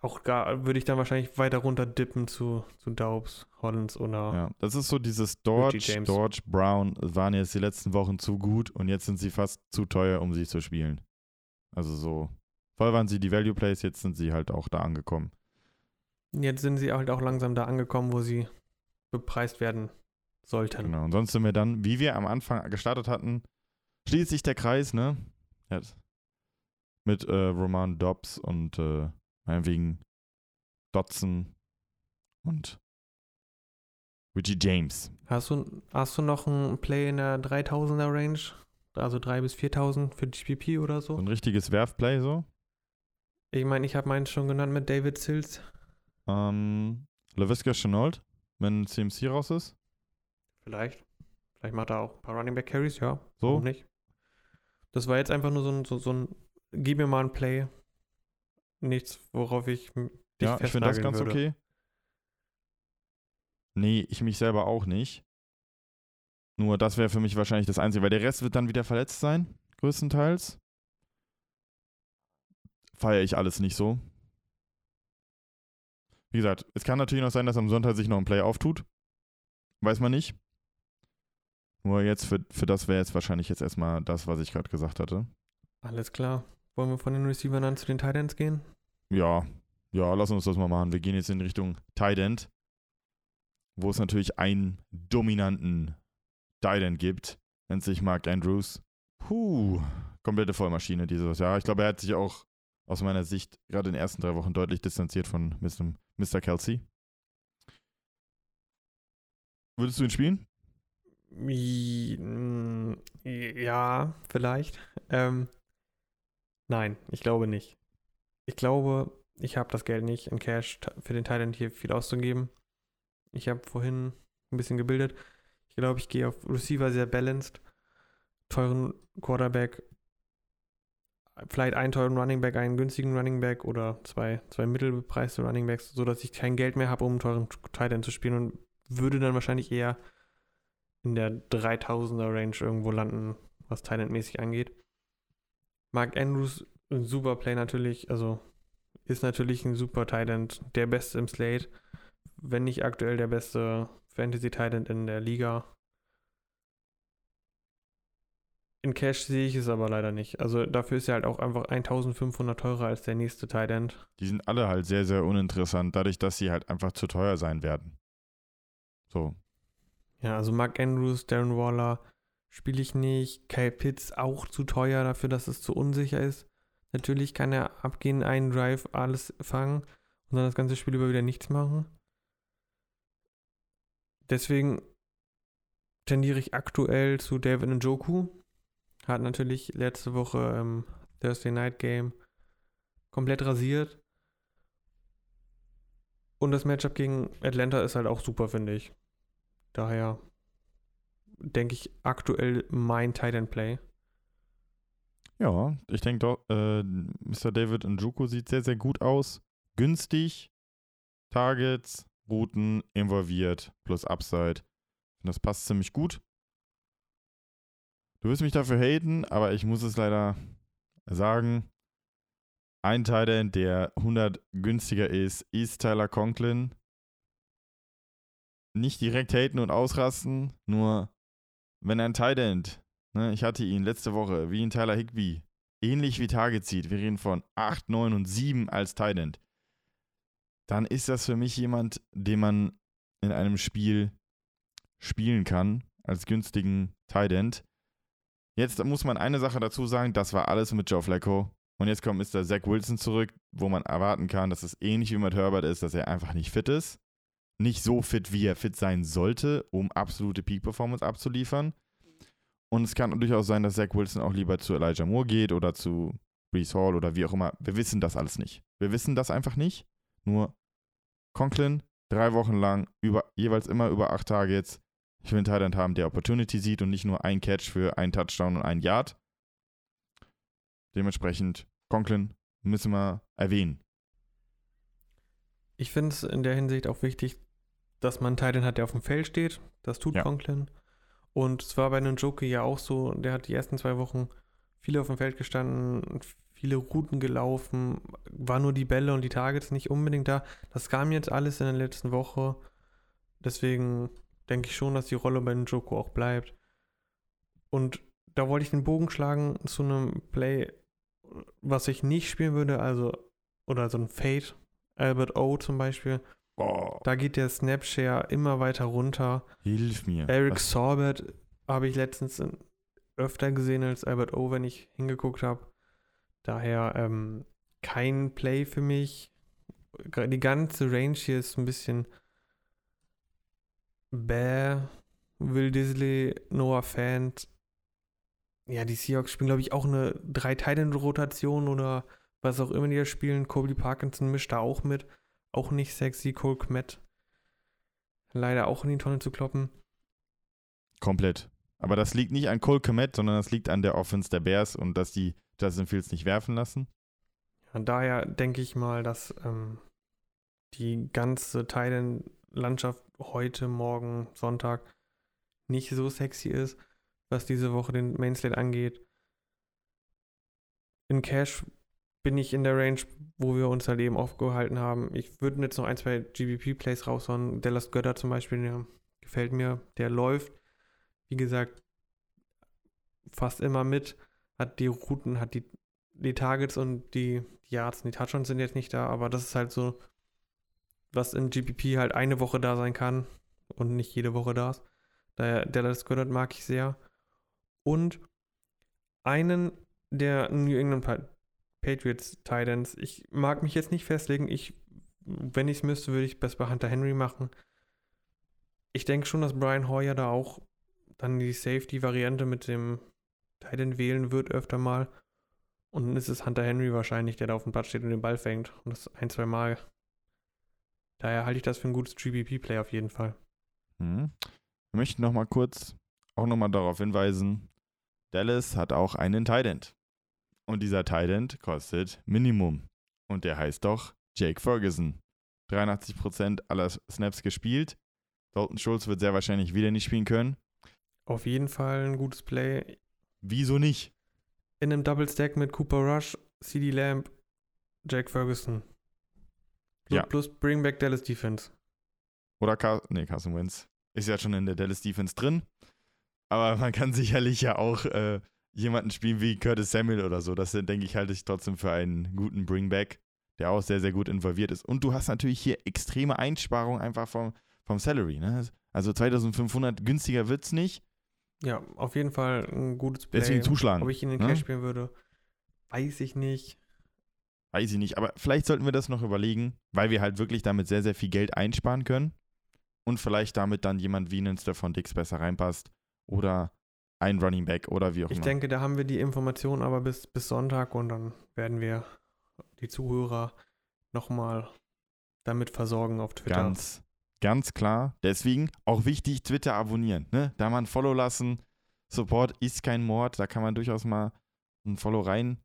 auch gar würde ich dann wahrscheinlich weiter runter dippen zu, zu Daubs, Hollins oder. Ja, das ist so dieses Dodge, James. Dodge, Brown waren jetzt die letzten Wochen zu gut und jetzt sind sie fast zu teuer, um sie zu spielen. Also so. Voll waren sie die Value Plays, jetzt sind sie halt auch da angekommen. Jetzt sind sie halt auch langsam da angekommen, wo sie bepreist werden sollten. Genau. Und sonst sind wir dann, wie wir am Anfang gestartet hatten, schließt sich der Kreis, ne? Jetzt. Mit äh, Roman Dobbs und äh, meinetwegen Dotson und Richie James. Hast du, hast du noch ein Play in der 3000er Range? Also 3 bis 4000 für GPP oder so? So ein richtiges Werfplay so. Ich meine, ich habe meinen schon genannt mit David Sills. Ähm, LaVisca Chenault, wenn CMC raus ist. Vielleicht. Vielleicht macht er auch ein paar Running Back Carries, ja. So. Warum nicht? Das war jetzt einfach nur so ein, so, so ein gib mir mal ein Play. Nichts, worauf ich dich Ja, ich finde das ganz würde. okay. Nee, ich mich selber auch nicht. Nur das wäre für mich wahrscheinlich das Einzige, weil der Rest wird dann wieder verletzt sein, größtenteils. Feiere ich alles nicht so. Wie gesagt, es kann natürlich noch sein, dass am Sonntag sich noch ein Play auftut. Weiß man nicht. Nur jetzt, für, für das wäre jetzt wahrscheinlich jetzt erstmal das, was ich gerade gesagt hatte. Alles klar. Wollen wir von den Receivern dann zu den Titans gehen? Ja, ja, lass uns das mal machen. Wir gehen jetzt in Richtung Tight End, wo es natürlich einen dominanten Tight End gibt. Nennt sich Mark Andrews. Puh, komplette Vollmaschine dieses Jahr. Ich glaube, er hat sich auch aus meiner Sicht gerade in den ersten drei Wochen deutlich distanziert von Mr. Kelsey. Würdest du ihn spielen? Ja, vielleicht. Ähm, nein, ich glaube nicht. Ich glaube, ich habe das Geld nicht in Cash für den Titan hier viel auszugeben. Ich habe vorhin ein bisschen gebildet. Ich glaube, ich gehe auf Receiver sehr balanced. Teuren Quarterback. Vielleicht einen teuren Running Back, einen günstigen Running Back oder zwei, zwei mittelbepreiste Running Backs, sodass ich kein Geld mehr habe, um einen teuren Titan zu spielen und würde dann wahrscheinlich eher in der 3000er Range irgendwo landen, was Thailand-mäßig angeht. Mark Andrews, ein super Play natürlich, also ist natürlich ein super Thailand, der beste im Slate, wenn nicht aktuell der beste Fantasy Thailand in der Liga. In Cash sehe ich es aber leider nicht. Also dafür ist er halt auch einfach 1500 teurer als der nächste Thailand. Die sind alle halt sehr, sehr uninteressant, dadurch, dass sie halt einfach zu teuer sein werden. So, Ja, also Mark Andrews, Darren Waller spiele ich nicht. Kyle Pitts auch zu teuer dafür, dass es zu unsicher ist. Natürlich kann er abgehen, einen Drive, alles fangen und dann das ganze Spiel über wieder nichts machen. Deswegen tendiere ich aktuell zu David Njoku. Hat natürlich letzte Woche im Thursday Night Game komplett rasiert. Und das Matchup gegen Atlanta ist halt auch super, finde ich. Daher denke ich aktuell mein Titan Play. Ja, ich denke doch, äh, Mr. David Njoku sieht sehr, sehr gut aus. Günstig, Targets, Routen, involviert, plus Upside. Das passt ziemlich gut. Du wirst mich dafür haten, aber ich muss es leider sagen. Ein Titan, der 100 günstiger ist, ist Tyler Conklin. Nicht direkt haten und ausrasten, nur wenn ein Titan Ne, ich hatte ihn letzte Woche, wie in Tyler Higby, ähnlich wie Target zieht. Wir reden von 8, 9 und 7 als Tight Dann ist das für mich jemand, den man in einem Spiel spielen kann, als günstigen Tight Jetzt muss man eine Sache dazu sagen, das war alles mit Joe Flacco. Und jetzt kommt Mr. Zach Wilson zurück, wo man erwarten kann, dass es ähnlich wie mit Herbert ist, dass er einfach nicht fit ist. Nicht so fit, wie er fit sein sollte, um absolute Peak-Performance abzuliefern. Und es kann durchaus sein, dass Zach Wilson auch lieber zu Elijah Moore geht oder zu Brees Hall oder wie auch immer. Wir wissen das alles nicht. Wir wissen das einfach nicht. Nur Conklin, drei Wochen lang, über, jeweils immer über acht Targets. Ich will einen Thailand haben, der Opportunity sieht und nicht nur ein Catch für einen Touchdown und ein Yard. Dementsprechend, Conklin müssen wir erwähnen. Ich finde es in der Hinsicht auch wichtig dass man einen Titan hat, der auf dem Feld steht. Das tut Ja. Conklin. Und es war bei einem Joker ja auch so, der hat die ersten zwei Wochen viele auf dem Feld gestanden, viele Routen gelaufen, war nur die Bälle und die Targets nicht unbedingt da. Das kam jetzt alles in der letzten Woche. Deswegen denke ich schon, dass die Rolle bei Njoku auch bleibt. Und da wollte ich den Bogen schlagen zu einem Play, was ich nicht spielen würde, also, oder so ein Fade, Albert O zum Beispiel. Boah, Da geht der Snapshare immer weiter runter. hilf mir. Eric Was- Sorbert habe ich letztens öfter gesehen als Albert O, wenn ich hingeguckt habe. Daher ähm, kein Play für mich. Die ganze Range hier ist ein bisschen bäh. Will Disley, Noah Fant. Ja, die Seahawks spielen, glaube ich, auch eine drei rotation oder was auch immer die da spielen. Colby Parkinson mischt da auch mit. Auch nicht sexy. Cole Kmet leider auch in die Tonne zu kloppen. Komplett. Aber das liegt nicht an Cole Komet, sondern das liegt an der Offense der Bears und dass die Justin Fields nicht werfen lassen. Von daher denke ich mal, dass ähm, die ganze Thailand-Landschaft heute, morgen, Sonntag nicht so sexy ist, was diese Woche den Mainslate angeht. In Cash bin ich in der Range, wo wir uns halt eben aufgehalten haben. Ich würde jetzt noch ein, zwei GBP-Plays raushauen. Dallas Götter zum Beispiel, der gefällt mir. Der läuft, wie gesagt, fast immer mit, hat die Routen, hat die, die Targets und die, die Yards und die Touchdowns sind jetzt nicht da, aber das ist halt so, was in GPP halt eine Woche da sein kann und nicht jede Woche da ist. Daher Dallas Goddard mag ich sehr. Und einen der New England Pa- Patriots Titans. Ich mag mich jetzt nicht festlegen. Ich, wenn ich es müsste, würde ich das bei Hunter Henry machen. Ich denke schon, dass Brian Hoyer da auch dann die Safety-Variante mit dem Titan wählen wird öfter mal. Und dann ist es Hunter Henry wahrscheinlich, der da auf dem Platz steht und den Ball fängt. Und das ein, zwei Mal. Daher halte ich das für ein gutes GBP-Play auf jeden Fall. Hm. Wir möchten noch mal kurz auch noch mal darauf hinweisen, Dallas hat auch einen Tident. Und dieser Tident kostet Minimum. Und der heißt doch Jake Ferguson. 83% aller Snaps gespielt. Dalton Schulz wird sehr wahrscheinlich wieder nicht spielen können. Auf jeden Fall ein gutes Play. Wieso nicht? In einem Double Stack mit Cooper Rush, CD Lamb, Jack Ferguson. Plus, Ja. plus Bring Back Dallas Defense. Oder Car nee, Carson Wentz ist ja schon in der Dallas Defense drin. Aber man kann sicherlich ja auch äh, jemanden spielen wie Curtis Samuel oder so. Das denke ich, halte ich trotzdem für einen guten Bringback, der auch sehr, sehr gut involviert ist. Und du hast natürlich hier extreme Einsparungen einfach vom, vom Salary. Ne? Also 2500 günstiger wird es nicht. Ja, auf jeden Fall ein gutes Play. Deswegen zuschlagen. Ob ich ihn in ne? Cash spielen würde, weiß ich nicht. Weiß ich nicht. Aber vielleicht sollten wir das noch überlegen, weil wir halt wirklich damit sehr, sehr viel Geld einsparen können. Und vielleicht damit dann jemand wie einen Stefan Dix besser reinpasst. Oder ein Running Back oder wie auch Ich immer. denke, da haben wir die Informationen aber bis, bis Sonntag und dann werden wir die Zuhörer nochmal damit versorgen auf Twitter. Ganz, ganz klar. Deswegen auch wichtig, Twitter abonnieren. Ne? Da mal ein Follow lassen. Support ist kein Mord. Da kann man durchaus mal ein Follow rein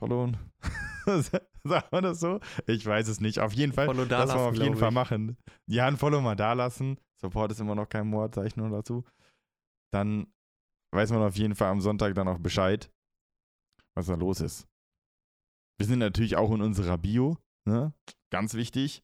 followen. Sagt man das so? Ich weiß es nicht. Auf jeden Fall. Follow da das wollen wir auf lassen, jeden Fall ich. machen. Ja, ein Follow mal da lassen. Support ist immer noch kein Mord, sage ich nur dazu. Dann weiß man auf jeden Fall am Sonntag dann auch Bescheid, was da los ist. Wir sind natürlich auch in unserer Bio, ne? Ganz wichtig.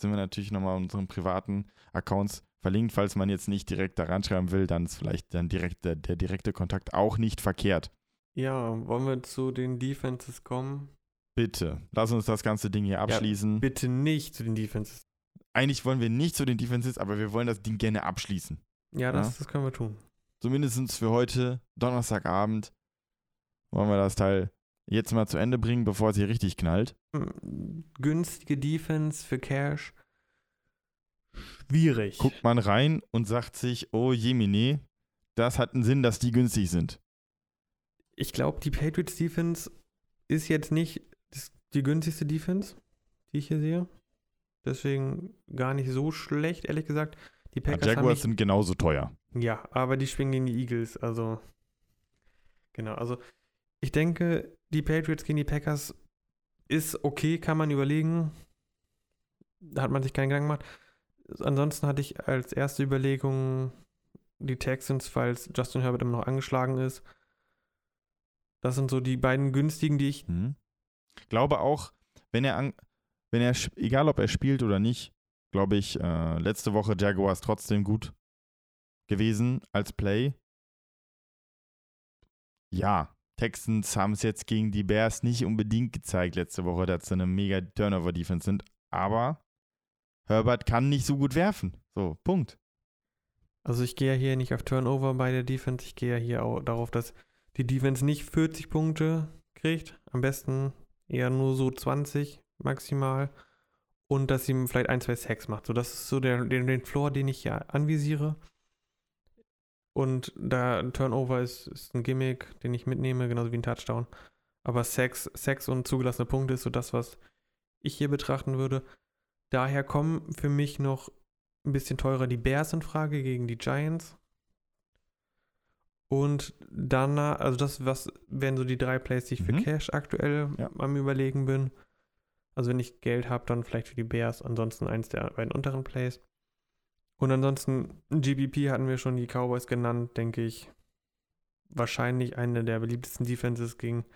Sind wir natürlich nochmal in unseren privaten Accounts verlinkt. Falls man jetzt nicht direkt da ranschreiben will, dann ist vielleicht dann direkt der, der direkte Kontakt auch nicht verkehrt. Ja, wollen wir zu den Defenses kommen? Bitte, lass uns das ganze Ding hier abschließen. Bitte nicht zu den Defenses. Eigentlich wollen wir nicht zu den Defenses, aber wir wollen das Ding gerne abschließen. Ja, das, Ja. das können wir tun. Zumindest für heute, Donnerstagabend, wollen wir das Teil jetzt mal zu Ende bringen, bevor es hier richtig knallt. Hm, Günstige Defense für Cash. Schwierig. Guckt man rein und sagt sich, oh Jemine, das hat einen Sinn, dass die günstig sind. Ich glaube, die Patriots Defense ist jetzt nicht die günstigste Defense, die ich hier sehe. Deswegen gar nicht so schlecht, ehrlich gesagt. Die Ja, Packers haben Jaguars sind genauso teuer. Ja, aber die spielen gegen die Eagles, also genau, also ich denke, die Patriots gegen die Packers ist okay, kann man überlegen. Da hat man sich keinen Gedanken gemacht. ansonsten hatte ich als erste Überlegung die Texans, falls Justin Herbert immer noch angeschlagen ist. Das sind so die beiden günstigen, die ich. Hm. Glaube auch, wenn er, an, wenn er, egal ob er spielt oder nicht, glaube ich, äh, letzte Woche Jaguars trotzdem gut gewesen als Play. Ja, Texans haben es jetzt gegen die Bears nicht unbedingt gezeigt letzte Woche, dass sie eine mega Turnover-Defense sind. Aber Herbert kann nicht so gut werfen. So, Punkt. Also ich gehe ja hier nicht auf Turnover bei der Defense. Ich gehe ja hier auch darauf, dass die Defense nicht 40 Punkte kriegt. Am besten eher nur so 20 maximal. Und dass sie vielleicht ein, zwei Sacks macht. So, das ist so der, den, den Floor, den ich hier anvisiere. Und da Turnover ist, ist ein Gimmick, den ich mitnehme, genauso wie ein Touchdown. Aber Sex, Sex und zugelassene Punkte ist so das, was ich hier betrachten würde. Daher kommen für mich noch ein bisschen teurer die Bears in Frage gegen die Giants. Und danach, also das was wären so die drei Plays, die ich für Mhm. Cash aktuell Ja. am überlegen bin. Also wenn ich Geld habe, dann vielleicht für die Bears, ansonsten eins der beiden unteren Plays. Und ansonsten GBP hatten wir schon die Cowboys genannt, denke ich. Wahrscheinlich eine der beliebtesten Defenses gegen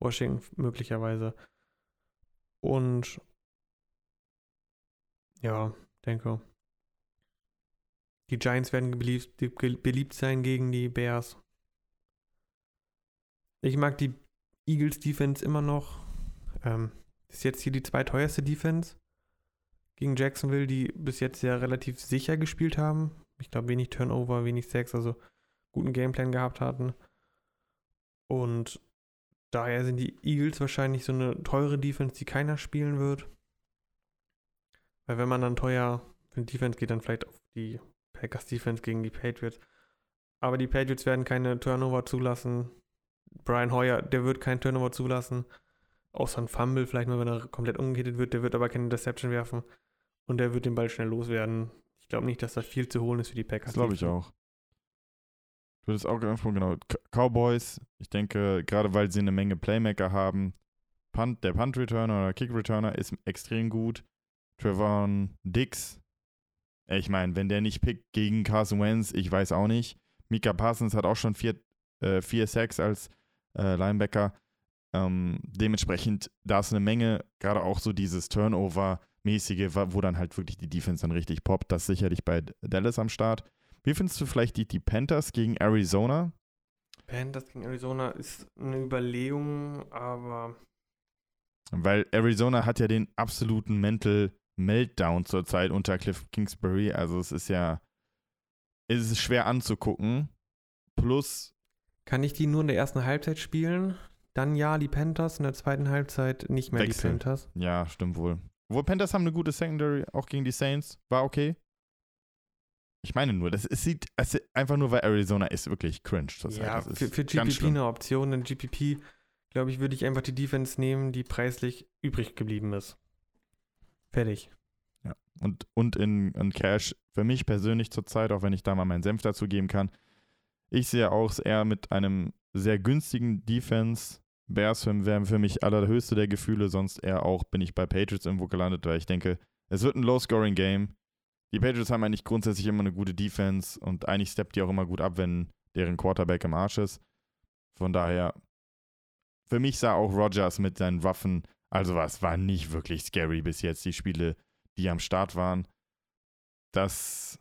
Washington möglicherweise. Und ja, denke. Die Giants werden beliebt, beliebt sein gegen die Bears. Ich mag die Eagles Defense immer noch. Ähm, ist jetzt hier die zweiteuerste Defense gegen Jacksonville, die bis jetzt ja relativ sicher gespielt haben. Ich glaube, wenig Turnover, wenig Sex, also guten Gameplan gehabt hatten. Und daher sind die Eagles wahrscheinlich so eine teure Defense, die keiner spielen wird. Weil wenn man dann teuer die Defense geht, dann vielleicht auf die Packers Defense gegen die Patriots. Aber die Patriots werden keine Turnover zulassen. Brian Hoyer, der wird keinen Turnover zulassen. Außer ein Fumble, vielleicht mal, wenn er komplett umgekehrt wird. Der wird aber keine Interception werfen. Und der wird den Ball schnell loswerden. Ich glaube nicht, dass da viel zu holen ist für die Packers. Glaube ich auch. Du hattest auch angesprochen, genau. Cowboys, ich denke, gerade weil sie eine Menge Playmaker haben, Punt, der Punt-Returner oder Kick-Returner ist extrem gut. Trevon Dix, äh, ich meine, wenn der nicht pickt gegen Carson Wentz, ich weiß auch nicht. Mika Parsons hat auch schon vier, äh, vier Sacks als äh, Linebacker. Ähm, dementsprechend, da ist eine Menge, gerade auch so dieses Turnover-mäßige, wo dann halt wirklich die Defense dann richtig poppt. Das sicherlich bei Dallas am Start. Wie findest du vielleicht die, die Panthers gegen Arizona? Panthers gegen Arizona ist eine Überlegung, aber Weil Arizona hat ja den absoluten Mental Meltdown zurzeit unter Cliff Kingsbury. Also es ist ja, es ist schwer anzugucken. Plus, kann ich die nur in der ersten Halbzeit spielen? Dann ja, die Panthers, in der zweiten Halbzeit nicht mehr Wechsel. die Panthers. ja, stimmt wohl. Obwohl Panthers haben eine gute Secondary, auch gegen die Saints. War okay. Ich meine nur, das es sieht es einfach nur, weil Arizona ist wirklich cringe zurzeit. Ja, für, für GPP eine Option. Denn GPP, glaube ich, würde ich einfach die Defense nehmen, die preislich übrig geblieben ist. Fertig. Und, und in, in Cash für mich persönlich zurzeit, auch wenn ich da mal meinen Senf dazu geben kann, ich sehe auch eher mit einem sehr günstigen Defense. Bears wären für mich allerhöchste der Gefühle, sonst eher auch bin ich bei Patriots irgendwo gelandet, weil ich denke, es wird ein Low-Scoring-Game. Die Patriots haben eigentlich grundsätzlich immer eine gute Defense und eigentlich steppt die auch immer gut ab, wenn deren Quarterback im Arsch ist. Von daher, für mich sah auch Rodgers mit seinen Waffen, also was war nicht wirklich scary bis jetzt, die Spiele, die am Start waren. Das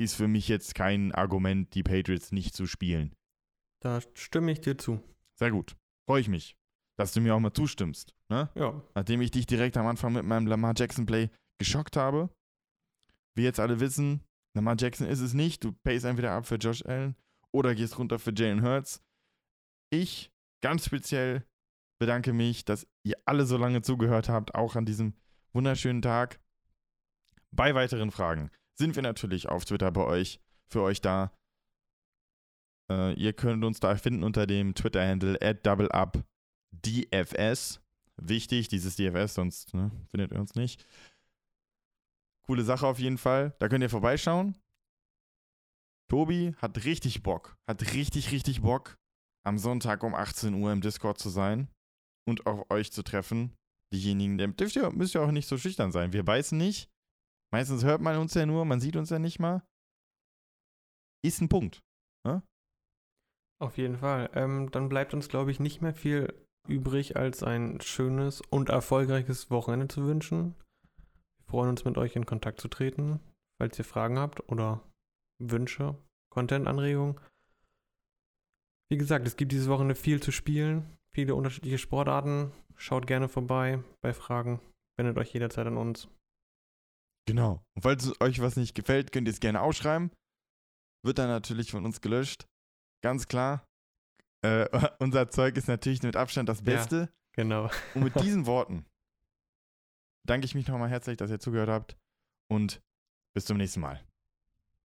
ist für mich jetzt kein Argument, die Patriots nicht zu spielen. Da stimme ich dir zu. Sehr gut. Freue ich mich, dass du mir auch mal zustimmst. Ne? Ja. Nachdem ich dich direkt am Anfang mit meinem Lamar Jackson Play geschockt habe. Wie jetzt alle wissen, Lamar Jackson ist es nicht. Du payst entweder ab für Josh Allen oder gehst runter für Jalen Hurts. Ich ganz speziell bedanke mich, dass ihr alle so lange zugehört habt, auch an diesem wunderschönen Tag. Bei weiteren Fragen sind wir natürlich auf Twitter bei euch, für euch da. Äh, ihr könnt uns da finden unter dem Twitter-Handle doubleupdfs. Wichtig, dieses DFS, sonst ne, findet ihr uns nicht. Coole Sache auf jeden Fall. Da könnt ihr vorbeischauen. Tobi hat richtig Bock, hat richtig, richtig Bock, am Sonntag um 18 Uhr im Discord zu sein und auch euch zu treffen. Diejenigen, der dürft ihr, müsst ihr auch nicht so schüchtern sein. Wir beißen nicht. Meistens hört man uns ja nur, man sieht uns ja nicht mal. Ist ein Punkt. Auf jeden Fall. Ähm, dann bleibt uns, glaube ich, nicht mehr viel übrig, als ein schönes und erfolgreiches Wochenende zu wünschen. Wir freuen uns, mit euch in Kontakt zu treten, falls ihr Fragen habt oder Wünsche, Content-Anregungen. Wie gesagt, es gibt dieses Wochenende viel zu spielen, viele unterschiedliche Sportarten. Schaut gerne vorbei bei Fragen. Wendet euch jederzeit an uns. Genau. Und falls euch was nicht gefällt, könnt ihr es gerne ausschreiben. Wird dann natürlich von uns gelöscht. Ganz klar. Äh, unser Zeug ist natürlich mit Abstand das Beste. Ja, genau. Und mit diesen Worten danke ich mich nochmal herzlich, dass ihr zugehört habt. Und bis zum nächsten Mal.